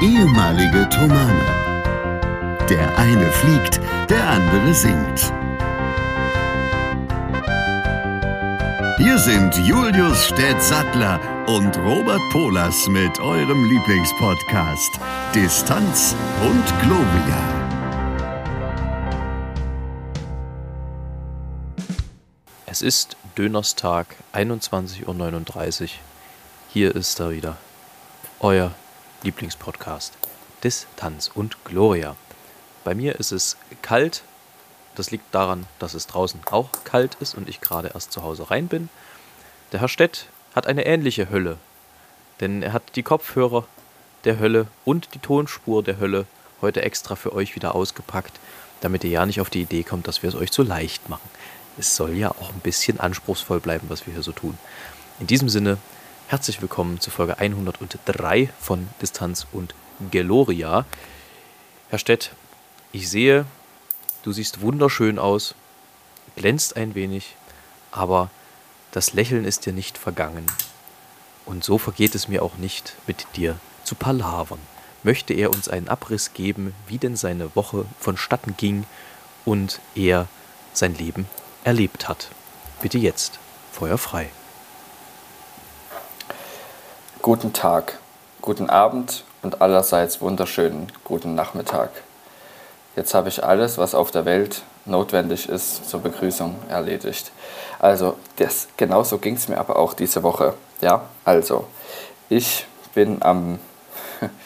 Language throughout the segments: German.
ehemalige Tomane. Der eine fliegt, der andere singt. Hier sind Julius Städtsattler und Robert Polas mit eurem Lieblingspodcast Distanz und Globia. Es ist Dönerstag, 21.39 Uhr. Hier ist er wieder. Euer Lieblingspodcast. Distanz und Gloria. Bei mir ist es kalt. Das liegt daran, dass es draußen auch kalt ist und ich gerade erst zu Hause rein bin. Der Herr Stett hat eine ähnliche Hölle. Denn er hat die Kopfhörer der Hölle und die Tonspur der Hölle heute extra für euch wieder ausgepackt, damit ihr ja nicht auf die Idee kommt, dass wir es euch zu leicht machen. Es soll ja auch ein bisschen anspruchsvoll bleiben, was wir hier so tun. In diesem Sinne, herzlich willkommen zu Folge 103 von Distanz und Geloria. Herr Stett, ich sehe, du siehst wunderschön aus, glänzt ein wenig, aber das Lächeln ist dir nicht vergangen. Und so vergeht es mir auch nicht, mit dir zu palavern. Möchte er uns einen Abriss geben, wie denn seine Woche vonstatten ging und er sein Leben erlebt hat. Bitte jetzt, Feuer frei. Guten Tag, guten Abend und allerseits wunderschönen guten Nachmittag. Jetzt habe ich alles, was auf der Welt notwendig ist zur Begrüßung, erledigt. Also, das, genauso ging es mir aber auch diese Woche. Ja, also, ich bin am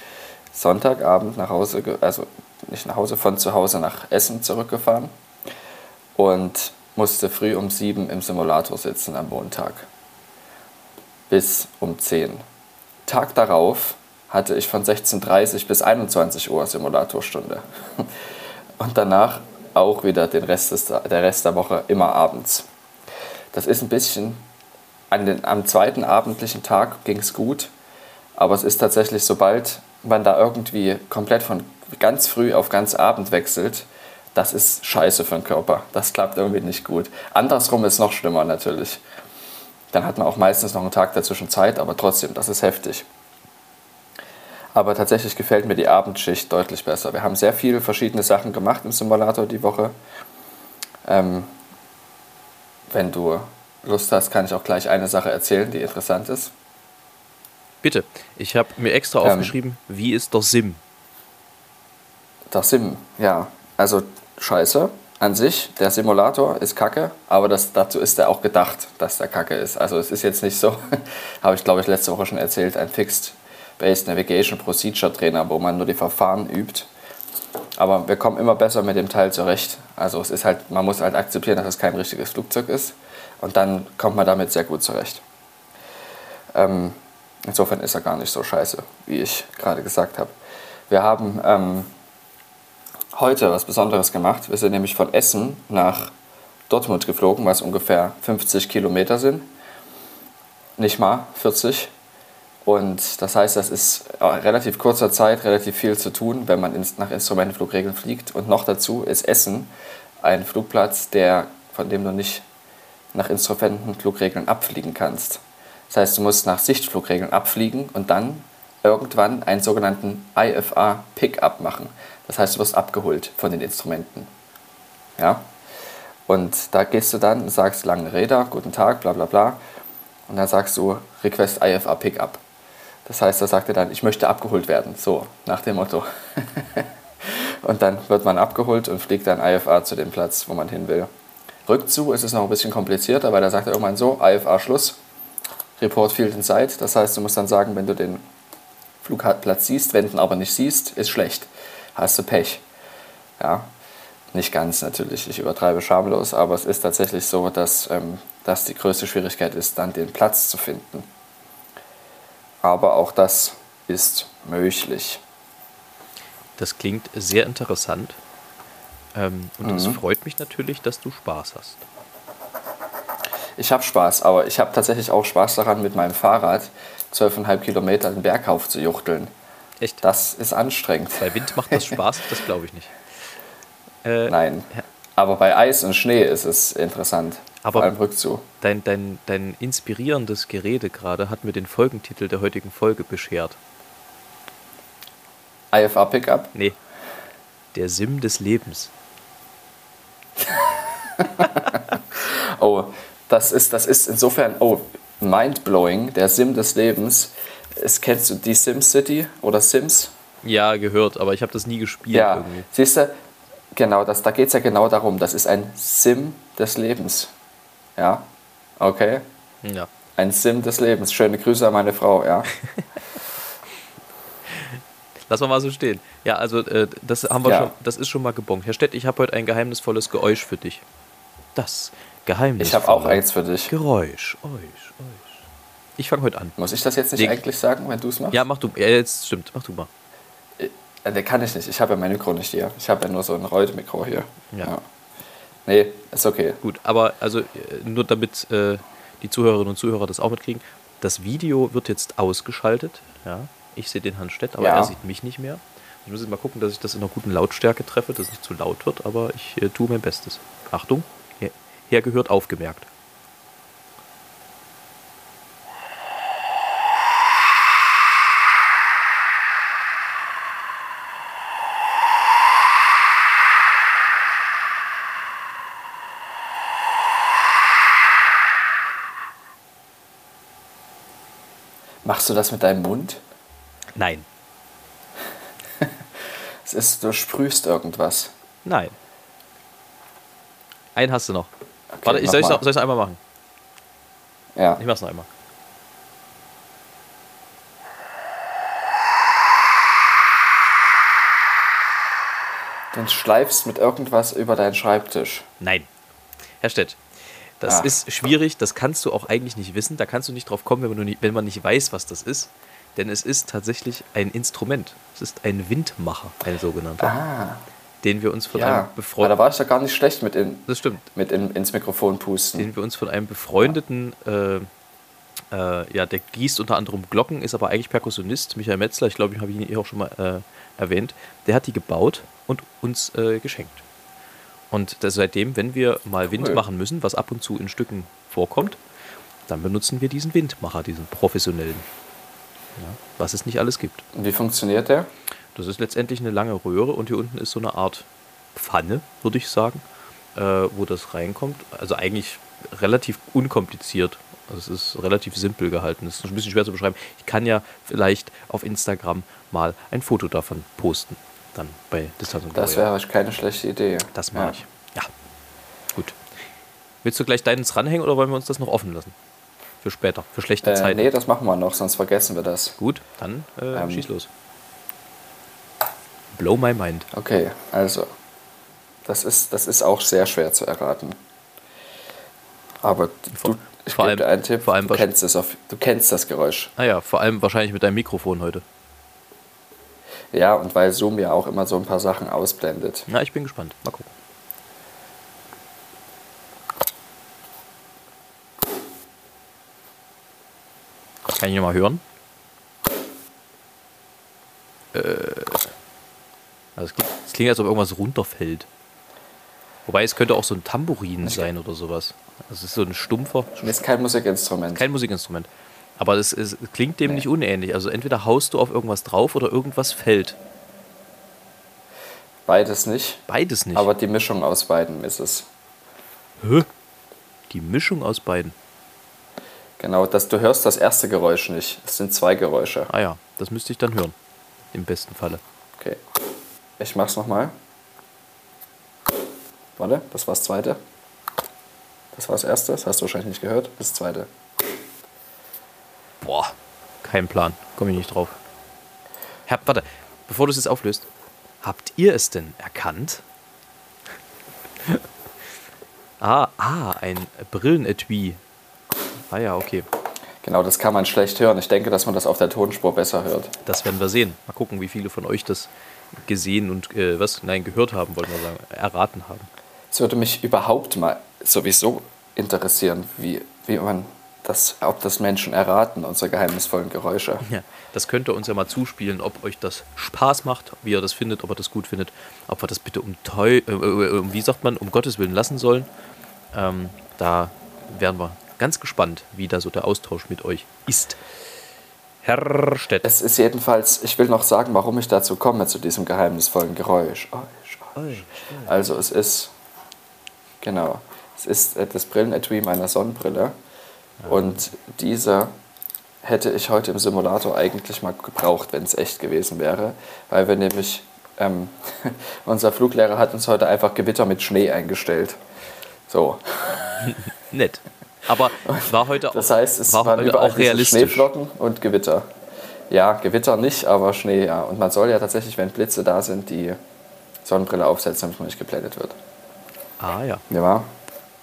Sonntagabend nach Hause, also nicht nach Hause, von zu Hause nach Essen zurückgefahren und musste früh um sieben im Simulator sitzen am Montag. Bis um 10. Tag darauf hatte ich von 16.30 bis 21 Uhr Simulatorstunde. Und danach auch wieder den Rest des, der Rest der Woche immer abends. Das ist ein bisschen, an den, am zweiten abendlichen Tag ging es gut, aber es ist tatsächlich, sobald man da irgendwie komplett von ganz früh auf ganz Abend wechselt, das ist scheiße für den Körper. Das klappt irgendwie nicht gut. Andersrum ist noch schlimmer natürlich. Dann hat man auch meistens noch einen Tag dazwischen Zeit, aber trotzdem, das ist heftig. Aber tatsächlich gefällt mir die Abendschicht deutlich besser. Wir haben sehr viele verschiedene Sachen gemacht im Simulator die Woche. Ähm, wenn du Lust hast, kann ich auch gleich eine Sache erzählen, die interessant ist. Bitte, ich habe mir extra ähm, aufgeschrieben, wie ist der Sim? Der Sim, ja. Also scheiße an sich. Der Simulator ist kacke, aber das, dazu ist er auch gedacht, dass der kacke ist. Also es ist jetzt nicht so, habe ich glaube ich letzte Woche schon erzählt, ein Fixed Based Navigation Procedure Trainer, wo man nur die Verfahren übt. Aber wir kommen immer besser mit dem Teil zurecht. Also es ist halt, man muss halt akzeptieren, dass es kein richtiges Flugzeug ist. Und dann kommt man damit sehr gut zurecht. Ähm, insofern ist er gar nicht so scheiße, wie ich gerade gesagt habe. Wir haben ähm, heute was Besonderes gemacht. Wir sind nämlich von Essen nach Dortmund geflogen, was ungefähr 50 Kilometer sind. Nicht mal 40. Und das heißt, das ist in relativ kurzer Zeit relativ viel zu tun, wenn man nach Instrumentenflugregeln fliegt. Und noch dazu ist Essen ein Flugplatz, der, von dem du nicht nach Instrumentenflugregeln abfliegen kannst. Das heißt, du musst nach Sichtflugregeln abfliegen und dann irgendwann einen sogenannten IFA Pickup machen. Das heißt, du wirst abgeholt von den Instrumenten. Ja? Und da gehst du dann und sagst lange Räder, guten Tag, bla bla bla. Und dann sagst du Request IFA Pickup. Das heißt, da sagt er dann, ich möchte abgeholt werden. So, nach dem Motto. und dann wird man abgeholt und fliegt dann IFA zu dem Platz, wo man hin will. Rückzu ist es noch ein bisschen komplizierter, weil da sagt er irgendwann so, IFA Schluss, Report Field Inside. Das heißt, du musst dann sagen, wenn du den Flugplatz siehst, wenden aber nicht siehst, ist schlecht. Hast du Pech. Ja, nicht ganz natürlich, ich übertreibe schamlos, aber es ist tatsächlich so, dass ähm, das die größte Schwierigkeit ist, dann den Platz zu finden. Aber auch das ist möglich. Das klingt sehr interessant. Ähm, und mhm. es freut mich natürlich, dass du Spaß hast. Ich habe Spaß, aber ich habe tatsächlich auch Spaß daran, mit meinem Fahrrad 12,5 Kilometer den Berg aufzujuchteln. Echt? Das ist anstrengend. Bei Wind macht das Spaß? das glaube ich nicht. Äh, Nein. Aber bei Eis und Schnee ist es interessant. Aber vor allem Rückzug. Dein, dein, dein inspirierendes Gerede gerade hat mir den Folgentitel der heutigen Folge beschert. IFA Pickup? Nee. Der Sim des Lebens. Oh, das ist, das ist insofern, oh, mindblowing, der Sim des Lebens. Ist, kennst du die SimCity oder Sims? Ja, gehört, aber ich habe das nie gespielt Ja, irgendwie. siehst du, genau, das, da geht es ja genau darum. Das ist ein Sim des Lebens. Ja, okay. Ja. Ein Sim des Lebens. Schöne Grüße an meine Frau, ja. Lass mal mal so stehen. Ja, also äh, das haben wir Ja. schon, das ist schon mal gebongt. Herr Stett, ich habe heute ein geheimnisvolles Geräusch für dich. Das geheimnisvolle Ich habe auch eins für dich. Geräusch. Euch, euch. Ich fange heute an. Muss ich das jetzt nicht Nee. eigentlich sagen, wenn du es machst? Ja, mach du. Ja, jetzt stimmt. Mach du mal. Äh, Der kann ich nicht. Ich habe ja mein Mikro nicht hier. Ich habe ja nur so ein Reude-Mikro hier. Ja. Nee, ist okay. Gut, aber also äh, nur damit äh, die Zuhörerinnen und Zuhörer das auch mitkriegen. Das Video wird jetzt ausgeschaltet. Ja, ich sehe den Herrn Stett, aber Ja. er sieht mich nicht mehr. Ich muss jetzt mal gucken, dass ich das in einer guten Lautstärke treffe, dass es nicht zu laut wird, aber ich äh, tue mein Bestes. Achtung, hergehört aufgemerkt. Machst du das mit deinem Mund? Nein, Es ist, du sprühst irgendwas. nein. Einen hast du noch. Okay, Warte, ich soll ich es noch einmal machen? Ja. Ich mach's noch einmal. Du schleifst mit irgendwas über deinen Schreibtisch. Nein. Herr Stett, das Ah. ist schwierig, das kannst du auch eigentlich nicht wissen. Da kannst du nicht drauf kommen, wenn man, nicht, wenn man nicht weiß, was das ist. Denn es ist tatsächlich ein Instrument. Es ist ein Windmacher, ein sogenannter, Ah, den wir uns von ja. einem Aber da befreundeten. war ich doch gar nicht schlecht mit, in, Das stimmt. mit in, ins Mikrofon pusten. Den wir uns von einem befreundeten, äh, äh, ja, der gießt unter anderem Glocken, ist aber eigentlich Perkussionist, Michael Metzler, ich glaube, ich habe ihn hier auch schon mal äh, erwähnt. Der hat die gebaut und uns äh, geschenkt. Und seitdem, wenn wir mal Wind Cool. machen müssen, was ab und zu in Stücken vorkommt, dann benutzen wir diesen Windmacher, diesen professionellen. Ja, was es nicht alles gibt. Und wie funktioniert der? Das ist letztendlich eine lange Röhre und hier unten ist so eine Art Pfanne, würde ich sagen, äh, wo das reinkommt. Also eigentlich relativ unkompliziert. Also es ist relativ simpel gehalten. Das ist ein bisschen schwer zu beschreiben. Ich kann ja vielleicht auf Instagram mal ein Foto davon posten. Dann bei Distanz und Das wäre keine schlechte Idee. Das mache Ja. ich. Ja. Gut. Willst du gleich deines ranhängen oder wollen wir uns das noch offen lassen? Für später, für schlechte Äh, Zeiten. nee, das machen wir noch, sonst vergessen wir das. Gut, dann äh, Ähm. schieß los. Blow my mind. Okay, also. Das ist, das ist auch sehr schwer zu erraten. Aber Vor- du, ich vor gebe allem- dir einen Tipp, vor allem du, kennst es auf, du kennst das Geräusch. Ah ja, vor allem wahrscheinlich mit deinem Mikrofon heute. Ja, und weil Zoom ja auch immer so ein paar Sachen ausblendet. Na, ich bin gespannt. Mal gucken. Kann ich nochmal hören? Äh. Also es, klingt, es klingt, als ob irgendwas runterfällt. Wobei es könnte auch so ein Tambourin sein oder sowas. Das ist so ein stumpfer, Das ist kein Musikinstrument. kein Musikinstrument. Aber das ist, klingt dem Nee. nicht unähnlich. Also entweder haust du auf irgendwas drauf oder irgendwas fällt. Beides nicht. Beides nicht. Aber die Mischung aus beiden ist es. Hä? Die Mischung aus beiden. Genau, das, du hörst das erste Geräusch nicht. Es sind zwei Geräusche. Ah ja, das müsste ich dann hören. Im besten Falle. Ich mach's nochmal. Warte, das war das zweite. Das war das erste, das hast du wahrscheinlich nicht gehört. Das zweite. Boah, kein Plan. Komme ich nicht drauf. Herr, warte, bevor du es jetzt auflöst. Habt ihr es denn erkannt? ah, ah, ein Brillenetui. Ah ja, okay. Genau, das kann man schlecht hören. Ich denke, dass man das auf der Tonspur besser hört. Das werden wir sehen. Mal gucken, wie viele von euch das gesehen und äh, was? Nein, gehört haben, wollten wir sagen. Erraten haben. Es würde mich überhaupt mal sowieso interessieren, wie, wie man das, ob das Menschen erraten, unsere geheimnisvollen Geräusche. Ja, das könnt ihr uns ja mal zuspielen, ob euch das Spaß macht, wie ihr das findet, ob ihr das gut findet, ob wir das bitte um, Teu äh, äh, um wie sagt man, um Gottes Willen lassen sollen. Ähm, da wären wir ganz gespannt, wie da so der Austausch mit euch ist. Herrstedt. Es ist jedenfalls, ich will noch sagen, warum ich dazu komme, zu diesem geheimnisvollen Geräusch. Also es ist, genau, es ist äh, das Brillenetui meiner Sonnenbrille. Und diese hätte ich heute im Simulator eigentlich mal gebraucht, wenn es echt gewesen wäre. Weil wir nämlich, ähm, unser Fluglehrer hat uns heute einfach Gewitter mit Schnee eingestellt. So. Nett. Aber war heute auch, Das heißt, es war waren heute überall auch realistisch. Schneeflocken und Gewitter. Ja, Gewitter nicht, aber Schnee ja. Und man soll ja tatsächlich, wenn Blitze da sind, die Sonnenbrille aufsetzen, damit man nicht geblendet wird. Ah ja, Ja,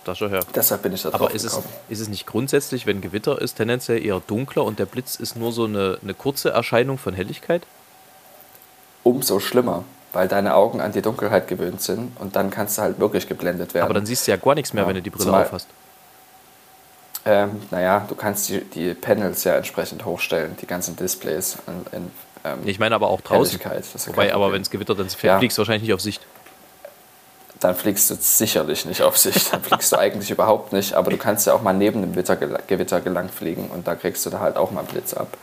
das schon her. deshalb bin ich da drauf Aber ist es, ist es nicht grundsätzlich, wenn Gewitter ist, tendenziell eher dunkler und der Blitz ist nur so eine, eine kurze Erscheinung von Helligkeit? Umso schlimmer, weil deine Augen an die Dunkelheit gewöhnt sind und dann kannst du halt wirklich geblendet werden. Aber dann siehst du ja gar nichts mehr, Ja, wenn du die Brille aufhast. Ähm, naja, du kannst die, die Panels ja entsprechend hochstellen, die ganzen Displays in, in ähm, Ich meine aber auch draußen. Wobei, aber wenn es gewittert, dann Ja. fliegst du wahrscheinlich nicht auf Sicht. Dann fliegst du sicherlich nicht auf Sicht. Dann fliegst du eigentlich überhaupt nicht. Aber du kannst ja auch mal neben dem Gewitter gelang fliegen und da kriegst du da halt auch mal einen Blitz ab.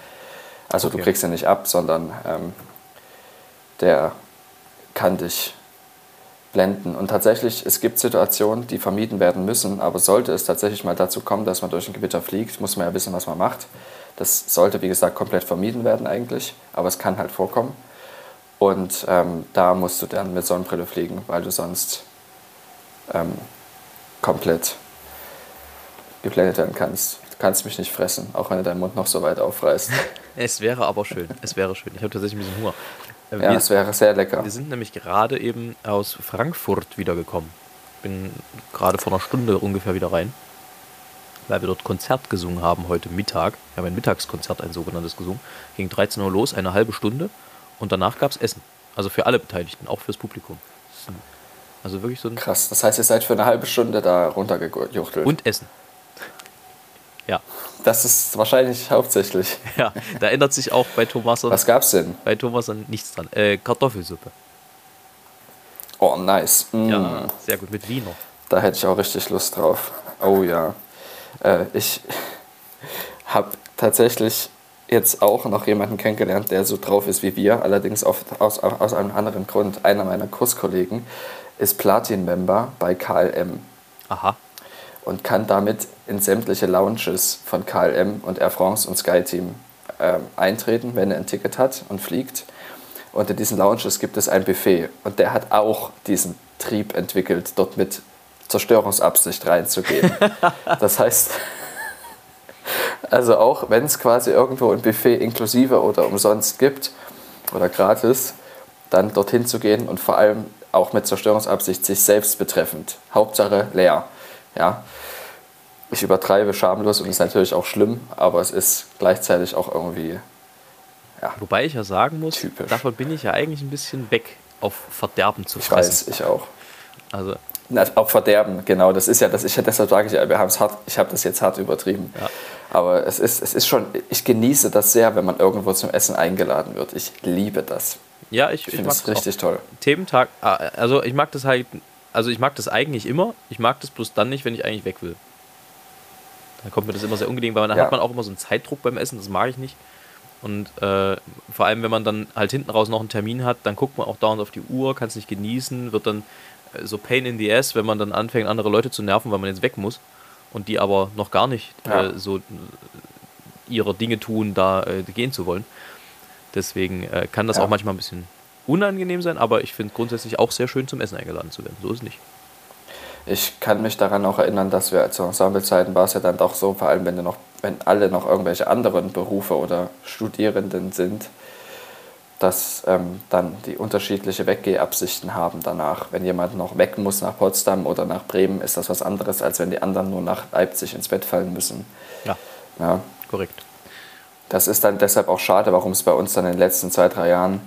Also Okay. du kriegst ihn nicht ab, sondern ähm, der kann dich blenden. Und tatsächlich, es gibt Situationen, die vermieden werden müssen, aber sollte es tatsächlich mal dazu kommen, dass man durch ein Gewitter fliegt, muss man ja wissen, was man macht. Das sollte, wie gesagt, komplett vermieden werden eigentlich, aber es kann halt vorkommen. Und ähm, da musst du dann mit Sonnenbrille fliegen, weil du sonst ähm, komplett geblendet werden kannst. Du kannst mich nicht fressen, auch wenn du deinen Mund noch so weit aufreißt. Es wäre aber schön. Es wäre schön. Ich habe tatsächlich ein bisschen Hunger. Äh, Ja, wir, es wäre sehr lecker. wir sind nämlich gerade eben aus Frankfurt wiedergekommen. Bin gerade vor einer Stunde ungefähr wieder rein, weil wir dort Konzert gesungen haben heute Mittag. Wir haben ein Mittagskonzert, ein sogenanntes gesungen. Ging 13 Uhr los, eine halbe Stunde und danach gab es Essen. Also für alle Beteiligten, auch fürs Publikum. Das Also wirklich so ein Krass. Das heißt, ihr seid für eine halbe Stunde da runtergejuchtelt. und Essen. Ja, Das ist wahrscheinlich hauptsächlich. ja, da ändert sich auch bei Thomas Was gab's denn? bei Thomas nichts dran. Äh, Kartoffelsuppe. Oh, nice. Mm. Ja, sehr gut mit Wiener. Da hätte ich auch richtig Lust drauf. Oh ja. Äh, ich habe tatsächlich jetzt auch noch jemanden kennengelernt, der so drauf ist wie wir, allerdings auf, aus, aus einem anderen Grund. Einer meiner Kurskollegen ist Platin-Member bei KLM Aha. Und kann damit in sämtliche Lounges von KLM und Air France und SkyTeam ähm, eintreten, wenn er ein Ticket hat und fliegt. Und in diesen Lounges gibt es ein Buffet. Und der hat auch diesen Trieb entwickelt, dort mit Zerstörungsabsicht reinzugehen. das heißt, also auch wenn es quasi irgendwo ein Buffet inklusive oder umsonst gibt oder gratis, dann dorthin zu gehen und vor allem auch mit Zerstörungsabsicht sich selbst betreffend. Hauptsache leer. Ja. Ich übertreibe schamlos und ist natürlich auch schlimm, aber es ist gleichzeitig auch irgendwie Wobei ich ja sagen muss, Typisch. davon bin ich ja eigentlich ein bisschen weg, auf Verderben zu Ich fressen. weiß, ich auch. Also, Na, auch Verderben, genau. Das ist ja, das ich, deshalb sage ich ja, wir haben es hart, ich habe das jetzt hart übertrieben. Ja. Aber es ist, es ist schon, ich genieße das sehr, wenn man irgendwo zum Essen eingeladen wird. Ich liebe das. ja, ich, Ich ich finde das das auch. richtig toll. Thementag, ah, also ich mag das halt, also ich mag das eigentlich immer, ich mag das bloß dann nicht, wenn ich eigentlich weg will. Dann kommt mir das immer sehr ungelegen, weil dann Ja. hat man auch immer so einen Zeitdruck beim Essen, das mag ich nicht. Und äh, vor allem, wenn man dann halt hinten raus noch einen Termin hat, dann guckt man auch dauernd auf die Uhr, kann es nicht genießen, wird dann äh, so pain in the ass, wenn man dann anfängt, andere Leute zu nerven, weil man jetzt weg muss und die aber noch gar nicht Ja. äh, so äh, ihre Dinge tun, da äh, gehen zu wollen. Deswegen äh, kann das Ja. auch manchmal ein bisschen unangenehm sein, aber ich finde grundsätzlich auch sehr schön zum Essen eingeladen zu werden. So ist es nicht. Ich kann mich daran auch erinnern, dass wir zu Ensemblezeiten war es ja dann doch so, vor allem wenn, noch, wenn alle noch irgendwelche anderen Berufe oder Studierenden sind, dass ähm, dann die unterschiedliche Weggehabsichten haben danach. Wenn jemand noch weg muss nach Potsdam oder nach Bremen, ist das was anderes, als wenn die anderen nur nach Leipzig ins Bett fallen müssen. Ja, Ja, korrekt. das ist dann deshalb auch schade, warum es bei uns dann in den letzten zwei, drei Jahren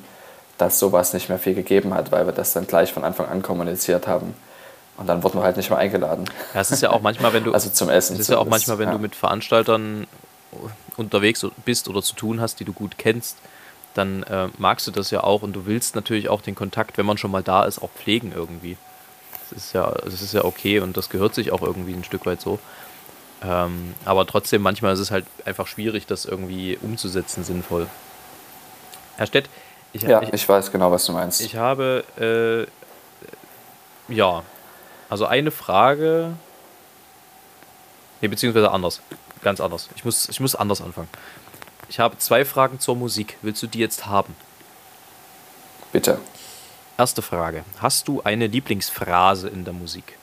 dass sowas nicht mehr viel gegeben hat, weil wir das dann gleich von Anfang an kommuniziert haben. Und dann wurden wir halt nicht mehr eingeladen. Ja, es ist ja auch manchmal, wenn du. Also zum Essen. Es ist ja auch manchmal, wenn ja. du mit Veranstaltern unterwegs bist oder zu tun hast, die du gut kennst, dann äh, magst du das ja auch und du willst natürlich auch den Kontakt, wenn man schon mal da ist, auch pflegen irgendwie. Das ist ja, das ist ja okay und das gehört sich auch irgendwie ein Stück weit so. Ähm, aber trotzdem, manchmal ist es halt einfach schwierig, das irgendwie umzusetzen sinnvoll. Herr Stett, ich, ja, ich, ich weiß genau, was du meinst. Ich habe, äh, ja, also eine Frage, nee, beziehungsweise anders, ganz anders. Ich muss, ich muss anders anfangen. Ich habe zwei Fragen zur Musik. Willst du die jetzt haben? Bitte. Erste Frage. Hast du eine Lieblingsphrase in der Musik?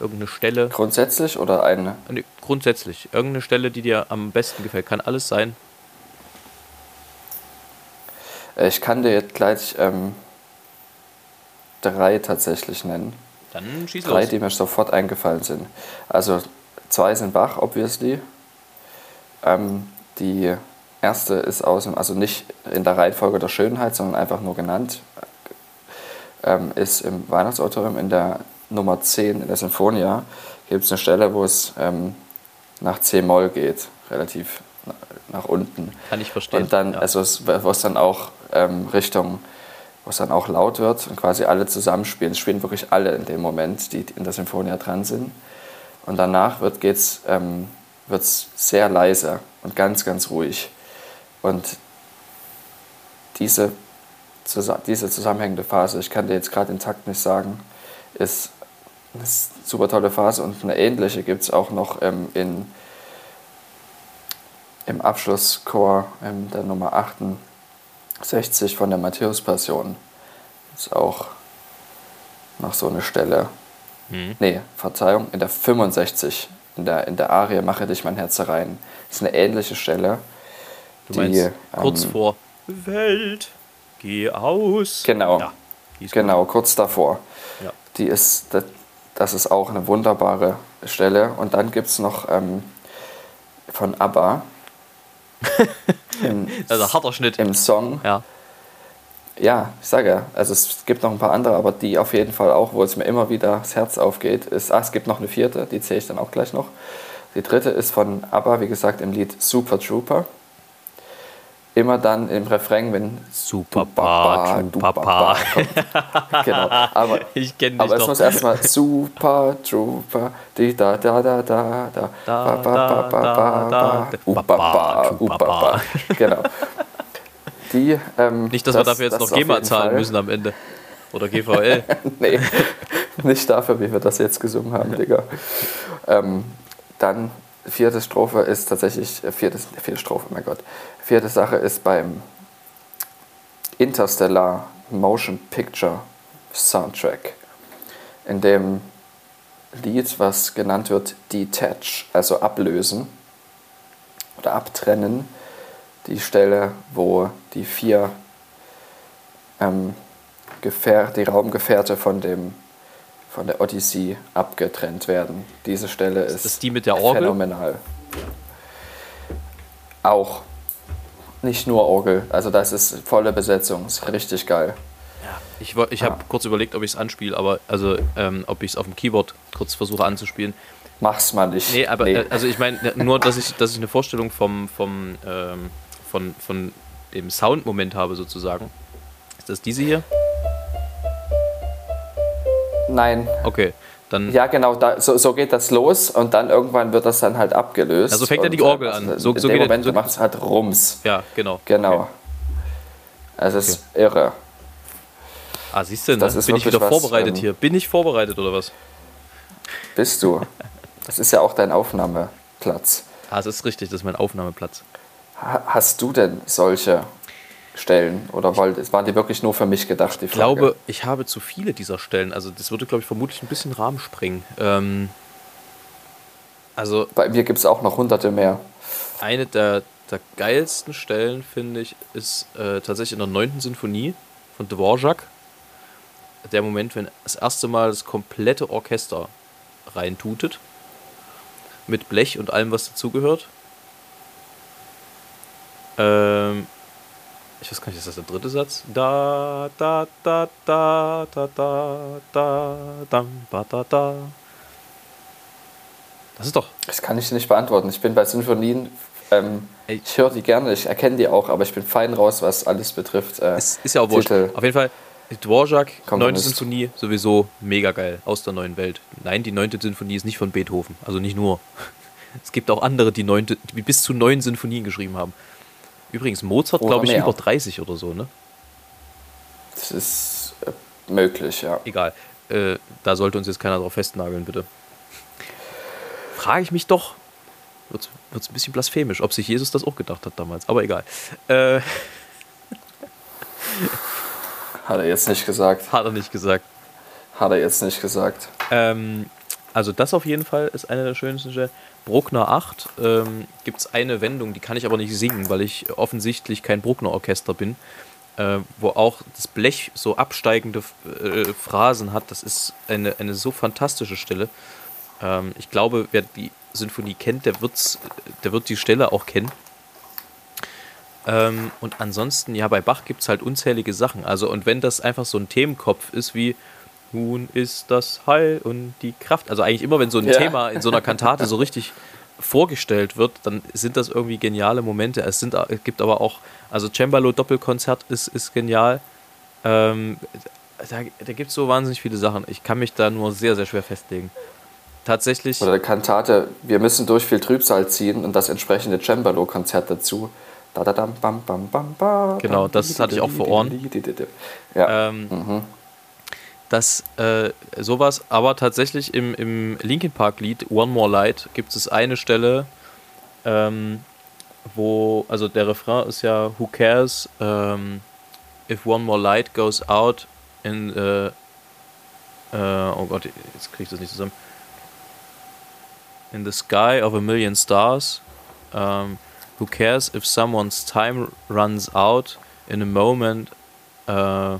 Irgendeine Stelle? Grundsätzlich oder eine? Nee, grundsätzlich. Irgendeine Stelle, die dir am besten gefällt. Kann alles sein. Äh, ich kann dir jetzt gleich ähm, drei tatsächlich nennen. Dann schieß drei, los. die mir sofort eingefallen sind. Also zwei sind Bach, obviously. Ähm, die erste ist aus dem, also nicht in der Reihenfolge der Schönheit, sondern einfach nur genannt, ähm, ist im Weihnachtsautorium in der Nummer 10 in der Sinfonia gibt es eine Stelle, wo es ähm, nach C-Moll geht, relativ nach unten. Kann ich verstehen. Und dann, ja. also wo es dann auch ähm, Richtung, wo es dann auch laut wird und quasi alle zusammenspielen. Es spielen wirklich alle in dem Moment, die in der Sinfonia dran sind. Und danach wird es ähm, sehr leise und ganz, ganz ruhig. Und diese, diese zusammenhängende Phase, ich kann dir jetzt gerade den Takt nicht sagen, ist eine super tolle Phase und eine ähnliche gibt es auch noch ähm, in im Abschlusschor ähm, der Nummer 68 von der Matthäus-Passion. Ist auch noch so eine Stelle. Mhm. Nee, Verzeihung, in der 65, in der, in der Arie Mache dich mein Herz rein. Ist eine ähnliche Stelle. Du meinst die, kurz ähm, vor Welt, geh aus. Genau. Ja, genau, kurz davor. Ja. Die ist, das, das, ist auch eine wunderbare Stelle. Und dann gibt es noch ähm, von ABBA Im, also harter Schnitt. Im Song. Ja. Ja, ich sage ja. Also es gibt noch ein paar andere, aber die auf jeden Fall auch, wo es mir immer wieder das Herz aufgeht, ist, ah, es gibt noch eine vierte, die zähle ich dann auch gleich noch. Die dritte ist von ABBA, wie gesagt, im Lied Super Trooper. Immer dann im Refrain, wenn Super Papa, du Papa. genau. Aber, ich kenne dich Aber es muss erstmal Super Trooper, die da da da da da da da da da da Genau. Die, ähm, nicht, dass das, wir dafür jetzt noch GEMA zahlen Fall. müssen am Ende. Oder GVL. nee, nicht dafür, wie wir das jetzt gesungen haben, Digga. Ähm, dann vierte Strophe ist tatsächlich, äh, vierte, vierte Strophe, mein Gott. Vierte Sache ist beim Interstellar Motion Picture Soundtrack, in dem Lied, was genannt wird Detach, also ablösen oder abtrennen, die Stelle, wo die vier ähm, Gefähr die Raumgefährte von dem von der Odyssey abgetrennt werden. Diese Stelle ist, ist das die mit der Orgel? phänomenal. Auch. Nicht nur Orgel, also das ist volle Besetzung, ist richtig geil. Ja, ich, ich habe ja. kurz überlegt, ob ich es anspiele, aber also ähm, ob ich es auf dem Keyboard kurz versuche anzuspielen. Mach's mal nicht. Nee, aber nee. Äh, also ich meine nur, dass ich, dass ich eine Vorstellung vom, vom, ähm, von, von dem Soundmoment habe sozusagen. Ist das diese hier? Nein. Okay. Dann ja, genau, da, so, so geht das los und dann irgendwann wird das dann halt abgelöst. Also fängt ja die Orgel an. Also so, in so dem Moment so macht es halt Rums. Ja, genau. Genau. Okay. Also es okay. ist irre. Ah, siehst du, das ist bin ich wieder was, vorbereitet ähm, hier. Bin ich vorbereitet oder was? Bist du. Das ist ja auch dein Aufnahmeplatz. Ah, das ist richtig, das ist mein Aufnahmeplatz. Hast du denn solche Stellen? Oder weil, waren die wirklich nur für mich gedacht? ich glaube, ich habe zu viele dieser Stellen. Also das würde, glaube ich, vermutlich ein bisschen Rahmen sprengen. Ähm, also Bei mir gibt es auch noch hunderte mehr. Eine der, der geilsten Stellen, finde ich, ist äh, tatsächlich in der 9. Sinfonie von Dvorak. Der Moment, wenn das erste Mal das komplette Orchester reintutet. Mit Blech und allem, was dazugehört. Ähm, ich weiß gar nicht, ist das der dritte Satz? Da, da, da, da, da, da, da, da, da, da, da. Das ist doch. Das kann ich nicht beantworten. Ich bin bei Sinfonien, ähm, ich höre die gerne, ich erkenne die auch, aber ich bin fein raus, was alles betrifft. Äh, ist, ist ja auch wurscht. Auf jeden Fall, Dvorak, neunte Komponist. Sinfonie, sowieso mega geil, aus der neuen Welt. Nein, die neunte Sinfonie ist nicht von Beethoven, also nicht nur. Es gibt auch andere, die, neunte, die bis zu neun Sinfonien geschrieben haben. Übrigens, Mozart, glaube ich, mehr. über 30 oder so, ne? Das ist äh, möglich, ja. Egal. Äh, da sollte uns jetzt keiner drauf festnageln, bitte. Frage ich mich doch, wird es ein bisschen blasphemisch, ob sich Jesus das auch gedacht hat damals, aber egal. Äh, Hat er jetzt nicht gesagt. hat er nicht gesagt. Hat er jetzt nicht gesagt. Ähm, also das auf jeden Fall ist eine der schönsten Stellen. Bruckner 8 ähm, gibt es eine Wendung, die kann ich aber nicht singen, weil ich offensichtlich kein Bruckner-Orchester bin, äh, wo auch das Blech so absteigende äh, Phrasen hat. Das ist eine, eine so fantastische Stelle. Ähm, ich glaube, wer die Sinfonie kennt, der, wird's, der wird die Stelle auch kennen. Ähm, und ansonsten, ja, bei Bach gibt es halt unzählige Sachen. Also, und wenn das einfach so ein Themenkopf ist wie Nun ist das Heil und die Kraft. Also eigentlich immer, wenn so ein Ja. Thema in so einer Kantate so richtig vorgestellt wird, dann sind das irgendwie geniale Momente. Es, sind, es gibt aber auch, also Cembalo Doppelkonzert ist, ist genial. Ähm, da da gibt es so wahnsinnig viele Sachen. Ich kann mich da nur sehr, sehr schwer festlegen. Tatsächlich. Oder der Kantate, wir müssen durch viel Trübsal ziehen und das entsprechende Cembalo-Konzert dazu. Da, da, dam, bam, bam, bam, ba, Genau, das hatte ich auch vor Ohren. Ja, Ähm, Das, äh, sowas, aber tatsächlich im, im Linkin Park Lied One More Light gibt es eine Stelle, ähm, wo, also der Refrain ist ja Who cares ähm, if one more light goes out in, äh, äh, oh Gott, jetzt krieg ich das nicht zusammen. In the sky of a million stars, ähm, who cares if someone's time runs out in a moment, äh,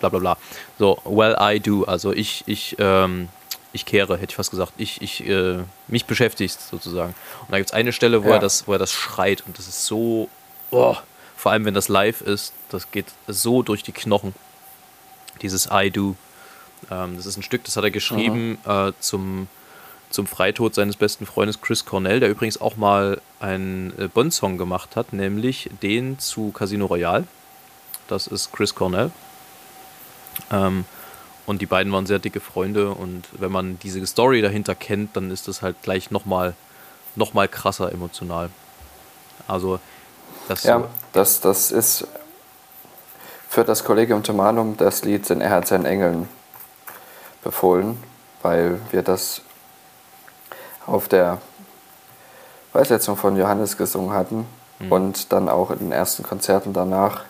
bla bla bla. So, well I do, also ich, ich, ähm, ich kehre, hätte ich fast gesagt. Ich, ich, äh, mich beschäftigt sozusagen. Und da gibt es eine Stelle, wo, Ja. er das, wo er das schreit und das ist so, oh, vor allem wenn das live ist, das geht so durch die Knochen. Dieses I do. Ähm, das ist ein Stück, das hat er geschrieben äh, zum, zum Freitod seines besten Freundes Chris Cornell, der übrigens auch mal einen äh, Bond-Song gemacht hat, nämlich den zu Casino Royale. Das ist Chris Cornell. Ähm, und die beiden waren sehr dicke Freunde und wenn man diese Story dahinter kennt, dann ist das halt gleich nochmal noch mal krasser emotional. Also, das Ja, das, das ist für das Collegium Thomanum das Lied Den Er hat seinen Engeln befohlen, weil wir das auf der Beisetzung von Johannes gesungen hatten und dann auch in den ersten Konzerten danach.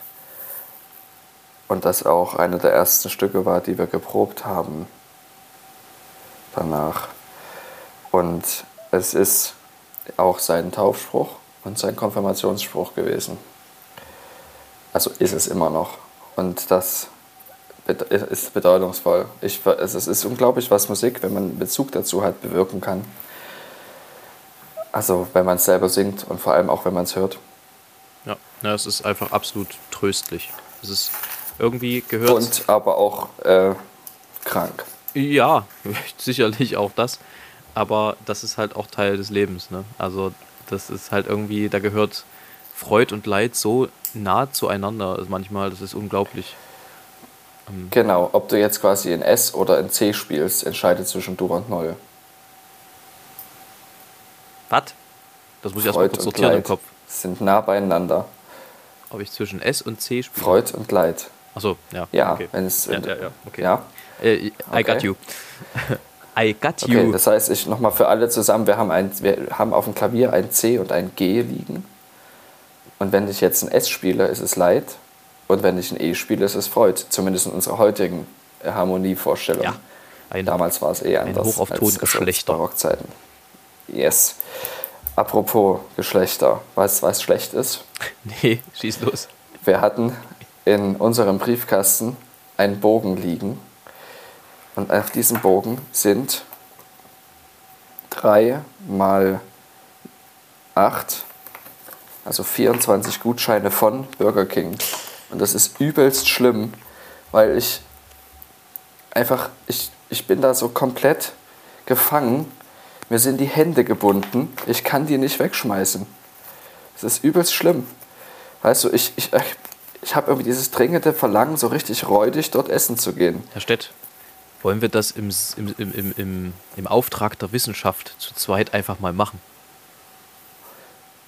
Und das auch eine der ersten Stücke war, die wir geprobt haben danach. Und es ist auch sein Taufspruch und sein Konfirmationsspruch gewesen. Also ist es immer noch. Und das ist bedeutungsvoll. Ich, es ist unglaublich, was Musik, wenn man Bezug dazu hat, bewirken kann. Also wenn man es selber singt und vor allem auch, wenn man es hört. ja, ja, es ist einfach absolut tröstlich. Es ist irgendwie gehört. Und aber auch äh, krank. Ja, sicherlich auch das. Aber das ist halt auch Teil des Lebens. Ne? Also, das ist halt irgendwie, da gehört Freud und Leid so nah zueinander. Also manchmal, das ist unglaublich. Genau, ob du jetzt quasi in S oder in C spielst, entscheidet zwischen Dur und Moll. Was? Das muss ich erstmal kurz sortieren im Leid Kopf. sind nah beieinander. Ob ich zwischen S und C spiele. Freud und Leid. Achso, ja. Ja, okay. wenn es. Ja, ja, ja, okay. Ja? Äh, I Okay. got you. I got Okay, you. das heißt, ich nochmal für alle zusammen, wir haben, ein, wir haben auf dem Klavier ein C und ein G liegen. Und wenn ich jetzt ein S spiele, ist es Leid. Und wenn ich ein E spiele, ist es Freud. Zumindest in unserer heutigen Harmonievorstellung. Ja, ein- Damals war es eh anders. Hoch auf Tongeschlechter. Barockzeiten. Yes. Apropos Geschlechter, weißt du, was schlecht ist? nee, schieß los. Wir hatten in unserem Briefkasten einen Bogen liegen. Und auf diesem Bogen sind drei mal acht, also 24 Gutscheine von Burger King. Und das ist übelst schlimm, weil ich einfach, ich, ich bin da so komplett gefangen. Mir sind die Hände gebunden. Ich kann die nicht wegschmeißen. Das ist übelst schlimm. Weißt du, ich, ich, ich habe irgendwie dieses dringende Verlangen, so richtig räudig dort essen zu gehen. Herr Stett, wollen wir das im, im, im, im, im, Auftrag der Wissenschaft zu zweit einfach mal machen?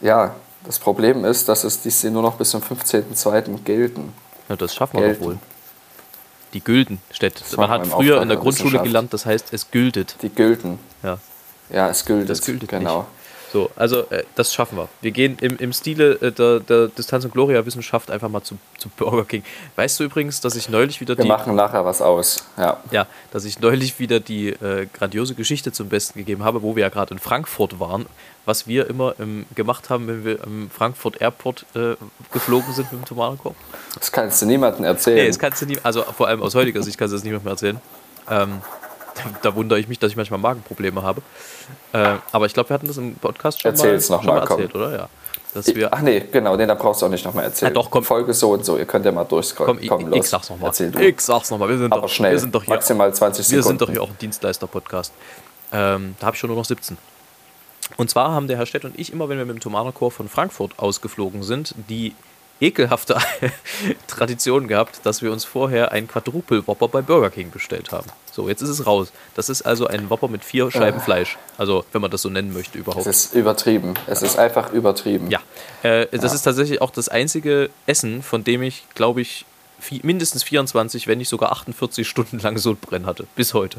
Ja, das Problem ist, dass es diese nur noch bis zum 15.02. gelten. Ja, das schaffen wir doch wohl. Die Gülden, Stett. Das Man hat früher in der der Grundschule gelernt, das heißt, es gültet. Die gülten. Ja. Ja, es gültet. Das gültet genau. nicht. So, also äh, das schaffen wir. Wir gehen im, im Stile äh, der, der Distanz- und Gloria-Wissenschaft einfach mal zu, zu Burger King. Weißt du übrigens, dass ich neulich wieder Wir die, machen nachher was aus. Ja. ja, dass ich neulich wieder die äh, grandiose Geschichte zum Besten gegeben habe, wo wir ja gerade in Frankfurt waren, was wir immer ähm, gemacht haben, wenn wir im Frankfurt Airport äh, geflogen sind mit dem Tomatenkorb. Das kannst du niemandem erzählen. Nee, das kannst du nie, also vor allem aus heutiger Sicht kannst du das niemand mehr erzählen. Ähm, da, da wundere ich mich, dass ich manchmal Magenprobleme habe. Äh, aber ich glaube, wir hatten das im Podcast schon Erzähl's mal, noch schon mal, mal komm. erzählt, oder? Ja. Dass wir, Ach nee, genau, nee, da brauchst du auch nicht nochmal erzählen. Ah, doch, komm. Folge so und so, ihr könnt ja mal durchscrollen. komm, ich, Komm, los. ich sag's nochmal. Ich sag's nochmal. Wir sind Aber doch, schnell, Wir sind doch hier, maximal 20 wir Sekunden. sind doch hier auch ein Dienstleister-Podcast. Ähm, da habe ich schon nur noch 17. Und zwar haben der Herr Stett und ich immer, wenn wir mit dem Tomatenchor von Frankfurt ausgeflogen sind, die ekelhafte Tradition gehabt, dass wir uns vorher einen Quadruple Whopper bei Burger King bestellt haben. So, jetzt ist es raus. Das ist also ein Whopper mit vier Scheiben Fleisch. Also, wenn man das so nennen möchte überhaupt. Es ist übertrieben. Es ist einfach übertrieben. Ja, äh, das ist tatsächlich auch das einzige Essen, von dem ich, glaube ich, vi- mindestens 24, wenn nicht sogar 48 Stunden lang Sodbrennen hatte. Bis heute.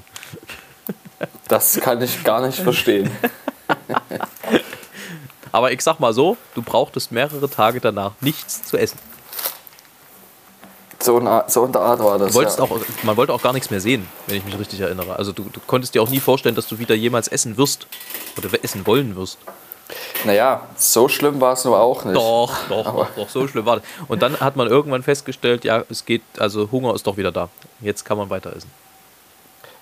Das kann ich gar nicht verstehen. Aber ich sag mal so, du brauchtest mehrere Tage danach nichts zu essen. So, in, Art- so in der Art war das. Ja. auch, man wollte auch gar nichts mehr sehen, wenn ich mich richtig erinnere. Also du, du konntest dir auch nie vorstellen, dass du wieder jemals essen wirst. Oder essen wollen wirst. Naja, so schlimm war es nur auch nicht. Doch, doch, doch, doch, so schlimm war das. Und dann hat man irgendwann festgestellt, ja, es geht, also Hunger ist doch wieder da. Jetzt kann man weiter essen.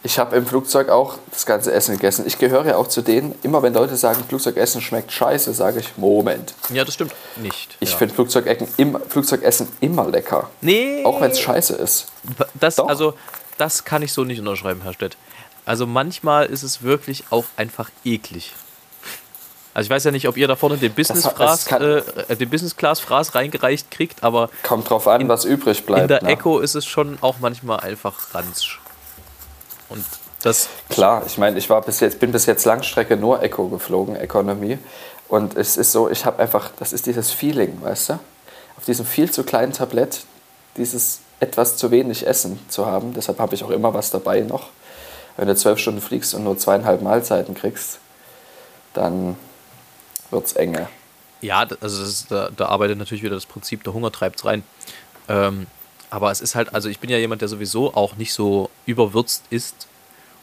Ich habe im Flugzeug auch das ganze Essen gegessen. Ich gehöre ja auch zu denen, immer wenn Leute sagen, Flugzeugessen schmeckt scheiße, sage ich, Moment. Ja, das stimmt nicht. Ich ja. finde Flugzeugessen immer, Flugzeugessen immer lecker. Nee. Auch wenn es scheiße ist. Das, Doch. also, das kann ich so nicht unterschreiben, Herr Stett. Also manchmal ist es wirklich auch einfach eklig. Also ich weiß ja nicht, ob ihr da vorne den Business, Fraß, kann- äh, den Business Class Fraß reingereicht kriegt, aber Kommt drauf an, was übrig bleibt. in der ne? Echo ist es schon auch manchmal einfach ranzig. Und das, Klar, ich meine, ich war bis jetzt, bin bis jetzt Langstrecke nur Echo geflogen, Economy. Und es ist so, ich habe einfach, das ist dieses Feeling, weißt du? Auf diesem viel zu kleinen Tablett, dieses etwas zu wenig Essen zu haben. Deshalb habe ich auch immer was dabei noch. Wenn du zwölf Stunden fliegst und nur zweieinhalb Mahlzeiten kriegst, dann wird's enge. ja, d- also ist, da, da arbeitet natürlich wieder das Prinzip, der Hunger treibt's rein. Ähm, aber es ist halt, also ich bin ja jemand, der sowieso auch nicht so überwürzt ist.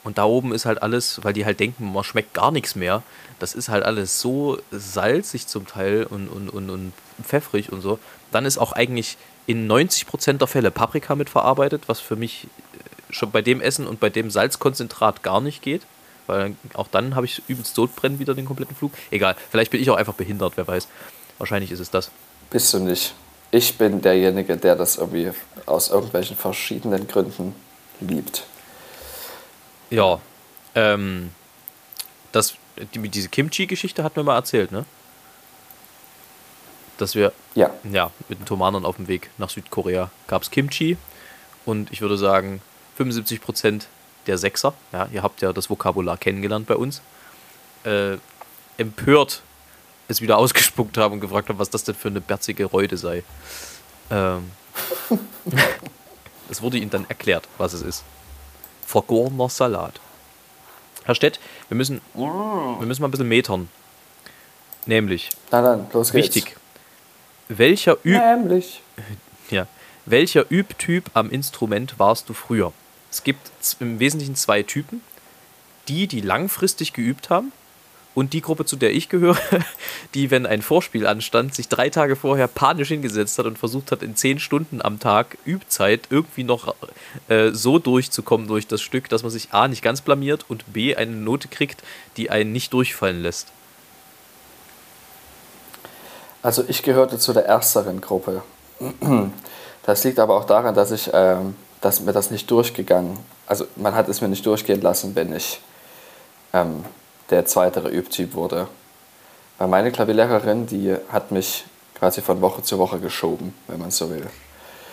Und da oben ist halt alles, weil die halt denken, man schmeckt gar nichts mehr. Das ist halt alles so salzig zum Teil und, und, und, und pfeffrig und so. Dann ist auch eigentlich in 90% der Fälle Paprika mitverarbeitet, was für mich äh, schon bei dem Essen und bei dem Salzkonzentrat gar nicht geht. Weil auch dann habe ich übelst Sodbrennen wieder den kompletten Flug. Egal, vielleicht bin ich auch einfach behindert, wer weiß. Wahrscheinlich ist es das. Bist du nicht. Ich bin derjenige, der das irgendwie aus irgendwelchen verschiedenen Gründen liebt. Ja, ähm, das, die, diese Kimchi-Geschichte hat mir mal erzählt, ne? Dass wir, Ja, ja, mit den Tomanern auf dem Weg nach Südkorea gab es Kimchi und ich würde sagen, 75% der Sechser, ja, ihr habt ja das Vokabular kennengelernt bei uns, äh, empört es wieder ausgespuckt haben und gefragt haben, was das denn für eine berzige Räude sei. Ähm, es wurde ihnen dann erklärt, was es ist. Vergorener Salat. Herr Stett, wir müssen, wir müssen mal ein bisschen metern. Nämlich, na dann, los geht's. wichtig, welcher, Üb Nämlich. ja, welcher Übtyp am Instrument warst du früher? Es gibt im Wesentlichen zwei Typen. Die, die langfristig geübt haben und die Gruppe, zu der ich gehöre, die, wenn ein Vorspiel anstand, sich drei Tage vorher panisch hingesetzt hat und versucht hat, in zehn Stunden am Tag Übzeit irgendwie noch äh, so durchzukommen durch das Stück, dass man sich A nicht ganz blamiert und B eine Note kriegt, die einen nicht durchfallen lässt. Also ich gehörte zu der ersteren Gruppe. Das liegt aber auch daran, dass ich, ähm, dass mir das nicht durchgegangen, also man hat es mir nicht durchgehen lassen, wenn ich ähm, der zweitere Übtyp wurde. Weil meine Klavierlehrerin, die hat mich quasi von Woche zu Woche geschoben, wenn man so will.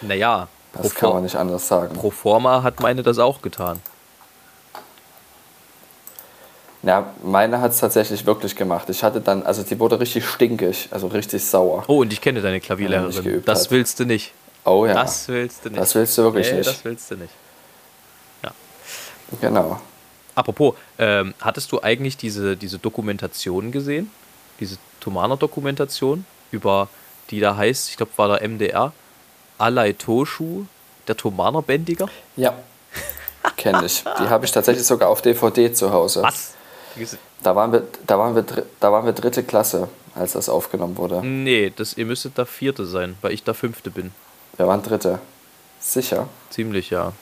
Naja, Das kann man nicht anders sagen. pro forma hat meine das auch getan. Ja, meine hat es tatsächlich wirklich gemacht. Ich hatte dann, also die wurde richtig stinkig, also richtig sauer. Oh, und ich kenne deine Klavierlehrerin. er Das hat. willst du nicht. Oh ja, Das willst du nicht. Das willst du wirklich nee, nicht. Das willst du nicht. genau. Apropos, ähm, hattest du eigentlich diese, diese Dokumentation gesehen? Diese Thomaner-Dokumentation, über die da heißt, ich glaube, war der MDR, Alai Toshu, der Thomaner-Bändiger? Ja, kenne ich. Die habe ich tatsächlich sogar auf DVD zu Hause. Was? Da waren wir, da waren wir, da waren wir dritte Klasse, als das aufgenommen wurde. Nee, das, ihr müsstet da Vierte sein, weil ich da Fünfte bin. Wir waren dritte. Sicher. Ziemlich, ja.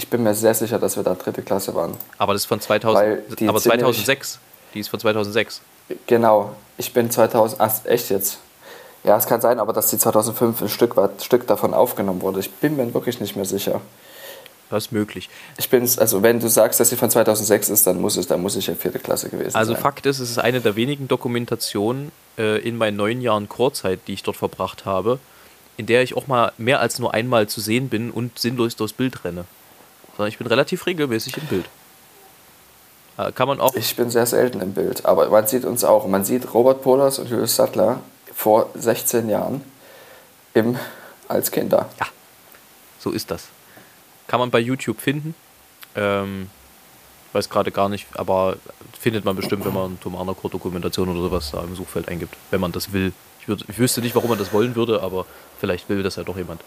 Ich bin mir sehr sicher, dass wir da dritte Klasse waren. Aber das ist von Weil 2000, die aber ziemlich- 2006. Die ist von 2006. Genau. Ich bin 2000. Ach, echt jetzt? Ja, es kann sein, aber dass die 2005 ein Stück, weit- Stück davon aufgenommen wurde. Ich bin mir wirklich nicht mehr sicher. Das ist möglich. Ich bin, also wenn du sagst, dass sie von 2006 ist, dann muss es, dann muss ich ja vierte Klasse gewesen Also sein. Fakt ist, es ist eine der wenigen Dokumentationen äh, in meinen neun Jahren Chorzeit, die ich dort verbracht habe, in der ich auch mal mehr als nur einmal zu sehen bin und sinnlos durchs Bild renne. Sondern ich bin relativ regelmäßig im Bild. Äh, kann man auch. Ich bin sehr selten im Bild, aber man sieht uns auch. Man sieht Robert Polas und Julius Sattler vor 16 Jahren im, als Kinder. So ist das. Kann man bei YouTube finden. Ähm, weiß gerade gar nicht, aber findet man bestimmt, wenn man Thomaner Dokumentation oder sowas da im Suchfeld eingibt. Wenn man das will. Ich, würd, ich wüsste nicht, warum man das wollen würde, aber vielleicht will das ja doch jemand.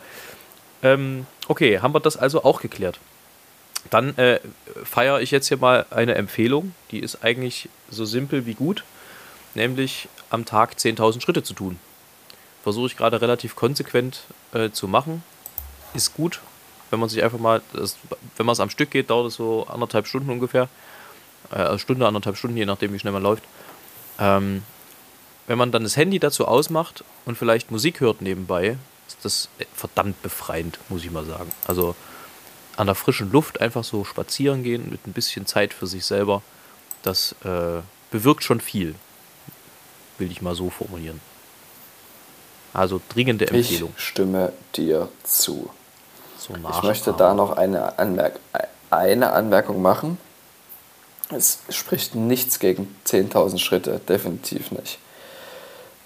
Ähm, okay, haben wir das also auch geklärt. Dann äh, feiere ich jetzt hier mal eine Empfehlung, die ist eigentlich so simpel wie gut, nämlich am Tag 10.000 Schritte zu tun. Versuche ich gerade relativ konsequent äh, zu machen. Ist gut, wenn man sich einfach mal, das, wenn man es am Stück geht, dauert es so anderthalb Stunden ungefähr. Äh, also Stunde, anderthalb Stunden, je nachdem, wie schnell man läuft. Ähm, wenn man dann das Handy dazu ausmacht und vielleicht Musik hört nebenbei, ist das verdammt befreiend, muss ich mal sagen. Also an der frischen Luft einfach so spazieren gehen mit ein bisschen Zeit für sich selber, das äh, bewirkt schon viel, will ich mal so formulieren. Also dringende Empfehlung. Ich stimme dir zu. So Ich möchte da noch eine, Anmerk eine Anmerkung machen. Es spricht nichts gegen 10.000 Schritte, definitiv nicht.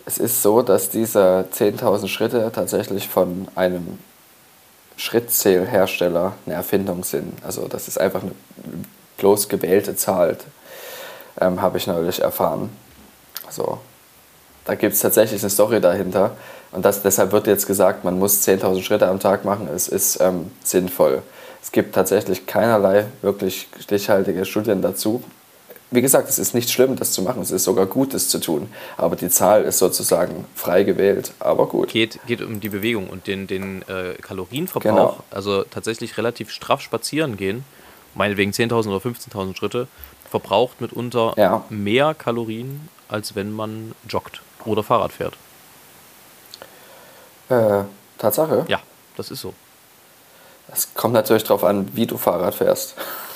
Es ist so, dass diese 10.000 Schritte tatsächlich von einem Schrittzählhersteller eine Erfindung sind. Also das ist einfach eine bloß gewählte Zahl, ähm, habe ich neulich erfahren. So, da gibt es tatsächlich eine Story dahinter. Und das, deshalb wird jetzt gesagt, man muss 10.000 Schritte am Tag machen. Es ist ähm, sinnvoll. Es gibt tatsächlich keinerlei wirklich stichhaltige Studien dazu. Wie gesagt, es ist nicht schlimm, das zu machen. Es ist sogar gut, das zu tun. Aber die Zahl ist sozusagen frei gewählt. Aber gut. geht, geht um die Bewegung und den, den äh, Kalorienverbrauch. Genau. Also tatsächlich relativ straff spazieren gehen, meinetwegen 10.000 oder 15.000 Schritte, verbraucht mitunter Ja. mehr Kalorien, als wenn man joggt oder Fahrrad fährt. Äh, Tatsache. Ja, das ist so. Es kommt natürlich darauf an, wie du Fahrrad fährst.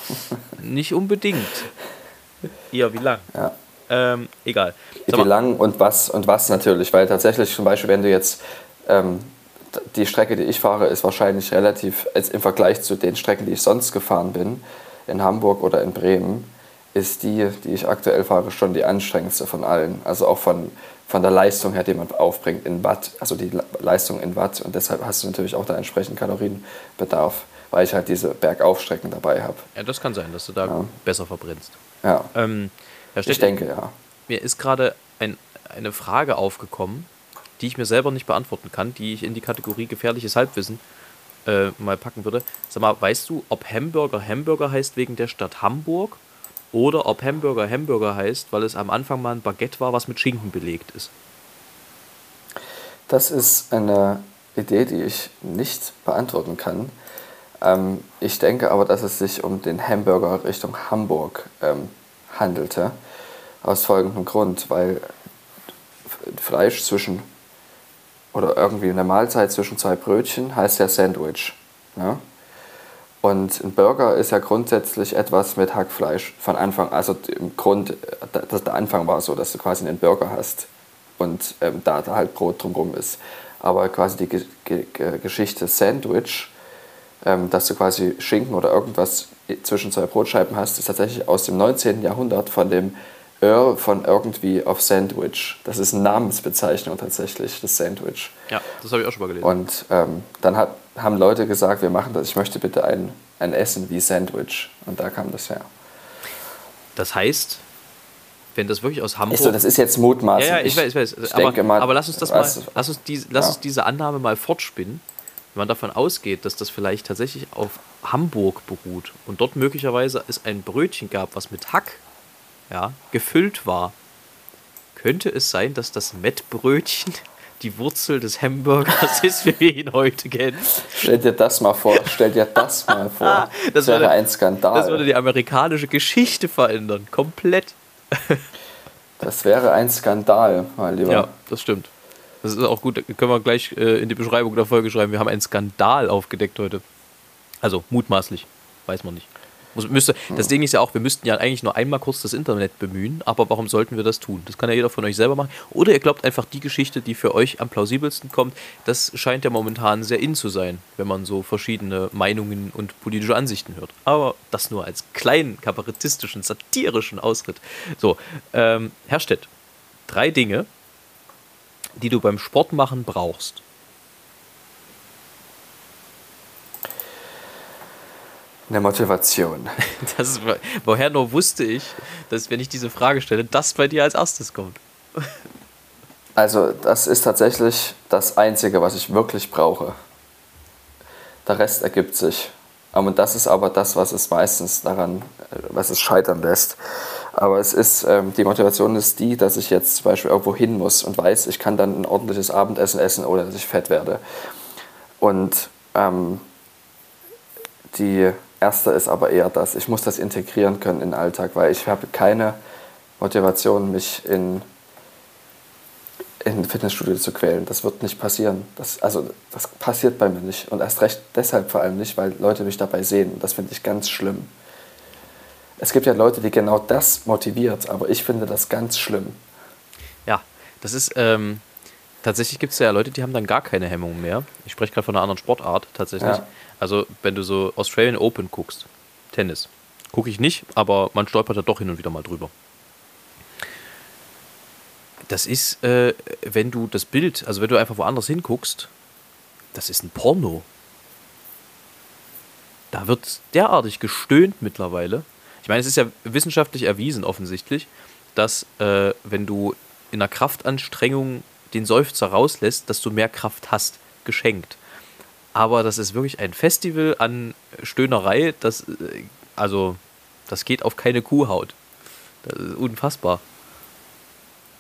Nicht unbedingt. Ja, wie lang? Ja. Ähm, egal. Sag Wie mal, lang und was und was natürlich, weil tatsächlich zum Beispiel, wenn du jetzt ähm, die Strecke, die ich fahre, ist wahrscheinlich relativ, jetzt im Vergleich zu den Strecken, die ich sonst gefahren bin, in Hamburg oder in Bremen, ist die, die ich aktuell fahre, schon die anstrengendste von allen. Also auch von, von der Leistung her, die man aufbringt in Watt, also die Le- Leistung in Watt. Und deshalb hast du natürlich auch da entsprechend Kalorienbedarf, weil ich halt diese Bergaufstrecken dabei habe. ja, das kann sein, dass du da Ja. besser verbrennst. Ja, Ähm, Herr ich Stettler, denke ja. Mir ist gerade ein, eine Frage aufgekommen, die ich mir selber nicht beantworten kann, die ich in die Kategorie gefährliches Halbwissen äh, mal packen würde. Sag mal, weißt du, ob Hamburger Hamburger heißt wegen der Stadt Hamburg oder ob Hamburger Hamburger heißt, weil es am Anfang mal ein Baguette war, was mit Schinken belegt ist? Das ist eine Idee, die ich nicht beantworten kann. Ähm, ich denke aber, dass es sich um den Hamburger Richtung Hamburg ähm, handelte. Aus folgendem Grund, weil Fleisch zwischen oder irgendwie eine Mahlzeit zwischen zwei Brötchen heißt ja Sandwich. Ja? Und ein Burger ist ja grundsätzlich etwas mit Hackfleisch von Anfang. Also im Grund, äh, da- das, der Anfang war so, dass du quasi einen Burger hast und ähm, da, da halt Brot drumherum ist. aber quasi die Ge Ge Geschichte Sandwich, ähm, dass du quasi Schinken oder irgendwas zwischen zwei Brotscheiben hast, ist tatsächlich aus dem 19. Jahrhundert von dem Earl von irgendwie of Sandwich. Das ist eine Namensbezeichnung tatsächlich, das Sandwich. Ja, das habe ich auch schon mal gelesen. Und ähm, dann hat, haben Leute gesagt, wir machen das, ich möchte bitte ein, ein Essen wie Sandwich. Und da kam das her. Das heißt, wenn das wirklich aus Hamburg. So, das ist jetzt mutmaßlich. Ja, ja, ich weiß, ich weiß. Ich aber, mal, aber lass uns das mal, lass uns, die, lass ja. uns diese Annahme mal fortspinnen. Wenn man davon ausgeht, dass das vielleicht tatsächlich auf Hamburg beruht und dort möglicherweise es ein Brötchen gab, was mit Hack ja, gefüllt war, könnte es sein, dass das Mettbrötchen die Wurzel des Hamburgers ist, wie wir ihn heute kennen. Stell dir das mal vor, stell dir das mal vor. Das, das wäre würde, ein Skandal. Das würde die amerikanische Geschichte verändern, komplett. Das wäre ein Skandal, mein Lieber. Ja, das stimmt. Das ist auch gut, können wir gleich äh, in die Beschreibung der Folge schreiben. Wir haben einen Skandal aufgedeckt heute. Also mutmaßlich, weiß man nicht. Muss, müsste, das Ding ist ja auch, wir müssten ja eigentlich nur einmal kurz das Internet bemühen, aber warum sollten wir das tun? Das kann ja jeder von euch selber machen. Oder ihr glaubt einfach die Geschichte, die für euch am plausibelsten kommt. Das scheint ja momentan sehr in zu sein, wenn man so verschiedene Meinungen und politische Ansichten hört. Aber das nur als kleinen kabarettistischen, satirischen Ausritt. So, ähm, Herr Stett, drei Dinge, die du beim Sportmachen brauchst. Eine Motivation. Das, woher nur wusste ich, dass wenn ich diese Frage stelle, das bei dir als erstes kommt. Also das ist tatsächlich das Einzige, was ich wirklich brauche. Der Rest ergibt sich. Und das ist aber das, was es meistens daran, was es scheitern lässt. Aber es ist, ähm, die Motivation ist die, dass ich jetzt zum Beispiel irgendwo hin muss und weiß, ich kann dann ein ordentliches Abendessen essen, ohne dass ich fett werde. Und ähm, die erste ist aber eher das, ich muss das integrieren können in den Alltag, weil ich habe keine Motivation, mich in, in Fitnessstudio zu quälen. Das wird nicht passieren. Das, also, das passiert bei mir nicht. Und erst recht deshalb vor allem nicht, weil Leute mich dabei sehen. Das finde ich ganz schlimm. Es gibt ja Leute, die genau das motiviert, aber ich finde das ganz schlimm. Ja, das ist, ähm, tatsächlich gibt es ja Leute, die haben dann gar keine Hemmungen mehr. Ich spreche gerade von einer anderen Sportart tatsächlich. Ja. Also, wenn du so Australian Open guckst, Tennis, gucke ich nicht, aber man stolpert da doch hin und wieder mal drüber. Das ist, äh, wenn du das Bild, also wenn du einfach woanders hinguckst, das ist ein Porno. Da wird derartig gestöhnt mittlerweile. Ich meine, es ist ja wissenschaftlich erwiesen offensichtlich, dass äh, wenn du in einer Kraftanstrengung den Seufzer rauslässt, dass du mehr Kraft hast, geschenkt aber das ist wirklich ein Festival an Stöhnerei, das, äh, also, das geht auf keine Kuhhaut. Das ist unfassbar.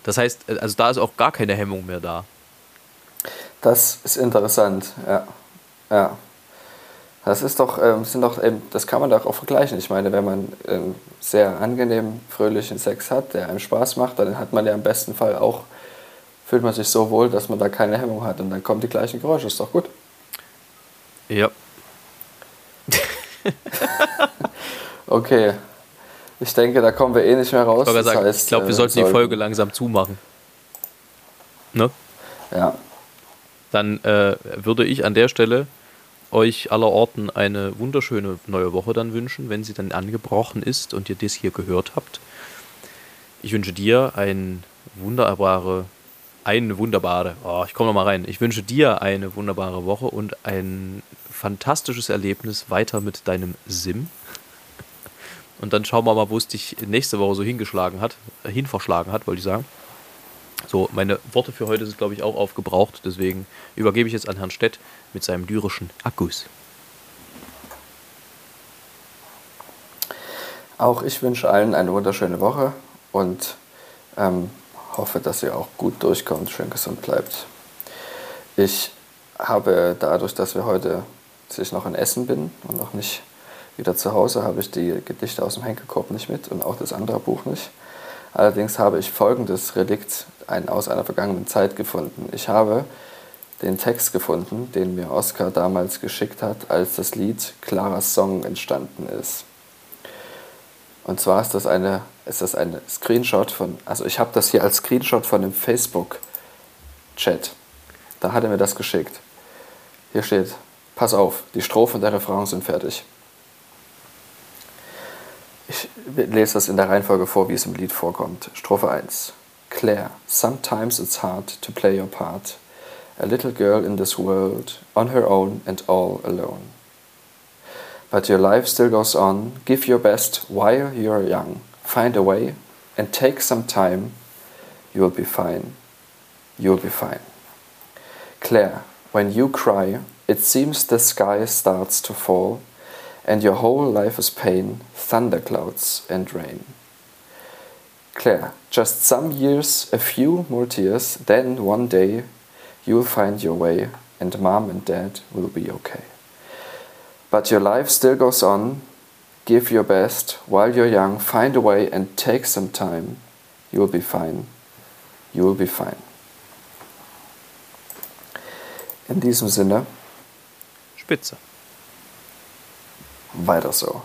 Das heißt, äh, also da ist auch gar keine Hemmung mehr da. Das ist interessant, ja. Ja. Das ist doch, ähm, sind doch ähm, das kann man doch auch vergleichen. Ich meine, wenn man ähm, sehr angenehm, fröhlichen Sex hat, der einem Spaß macht, dann hat man ja im besten Fall auch, fühlt man sich so wohl, dass man da keine Hemmung hat und dann kommen die gleichen Geräusche, ist doch gut. Ja. okay. Ich denke, da kommen wir eh nicht mehr raus. Ich, das heißt, ich glaube, wir äh, sollten, sollten die Folge langsam zumachen. Ne? Ja. Dann äh, würde ich an der Stelle euch aller Orten eine wunderschöne neue Woche dann wünschen, wenn sie dann angebrochen ist und ihr das hier gehört habt. Ich wünsche dir ein wunderbare eine wunderbare, oh, ich komme noch mal rein. Ich wünsche dir eine wunderbare Woche und ein fantastisches Erlebnis weiter mit deinem Sim. Und dann schauen wir mal, wo es dich nächste Woche so hingeschlagen hat, äh, hinverschlagen hat, wollte ich sagen. So, meine Worte für heute sind, glaube ich, auch aufgebraucht. Deswegen übergebe ich jetzt an Herrn Stett mit seinem lyrischen Akkus. Auch ich wünsche allen eine wunderschöne Woche und ähm, hoffe, dass ihr auch gut durchkommt, schön gesund bleibt. Ich habe dadurch, dass wir heute sich noch in Essen bin und noch nicht wieder zu Hause, habe ich die Gedichte aus dem Henkelkorb nicht mit und auch das andere Buch nicht. Allerdings habe ich folgendes Relikt ein, aus einer vergangenen Zeit gefunden. Ich habe den Text gefunden, den mir Oscar damals geschickt hat, als das Lied Claras Song entstanden ist. Und zwar ist das eine, ist das eine Screenshot von, also ich habe das hier als Screenshot von einem Facebook-Chat. Da hat er mir das geschickt. Hier steht, pass auf, die Strophe und der Refrain sind fertig. Ich lese das in der Reihenfolge vor, wie es im Lied vorkommt. Strophe 1. Claire, sometimes it's hard to play your part. A little girl in this world, on her own and all alone. But your life still goes on. Give your best while you're young. Find a way and take some time. You'll be fine. You'll be fine. Claire, when you cry, it seems the sky starts to fall, and your whole life is pain, thunderclouds, and rain. Claire, just some years, a few more tears, then one day you'll find your way, and mom and dad will be okay. But your life still goes on. Give your best while you're young. Find a way and take some time. You'll be fine. You'll be fine. In diesem Sinne. Spitze. Weiter so.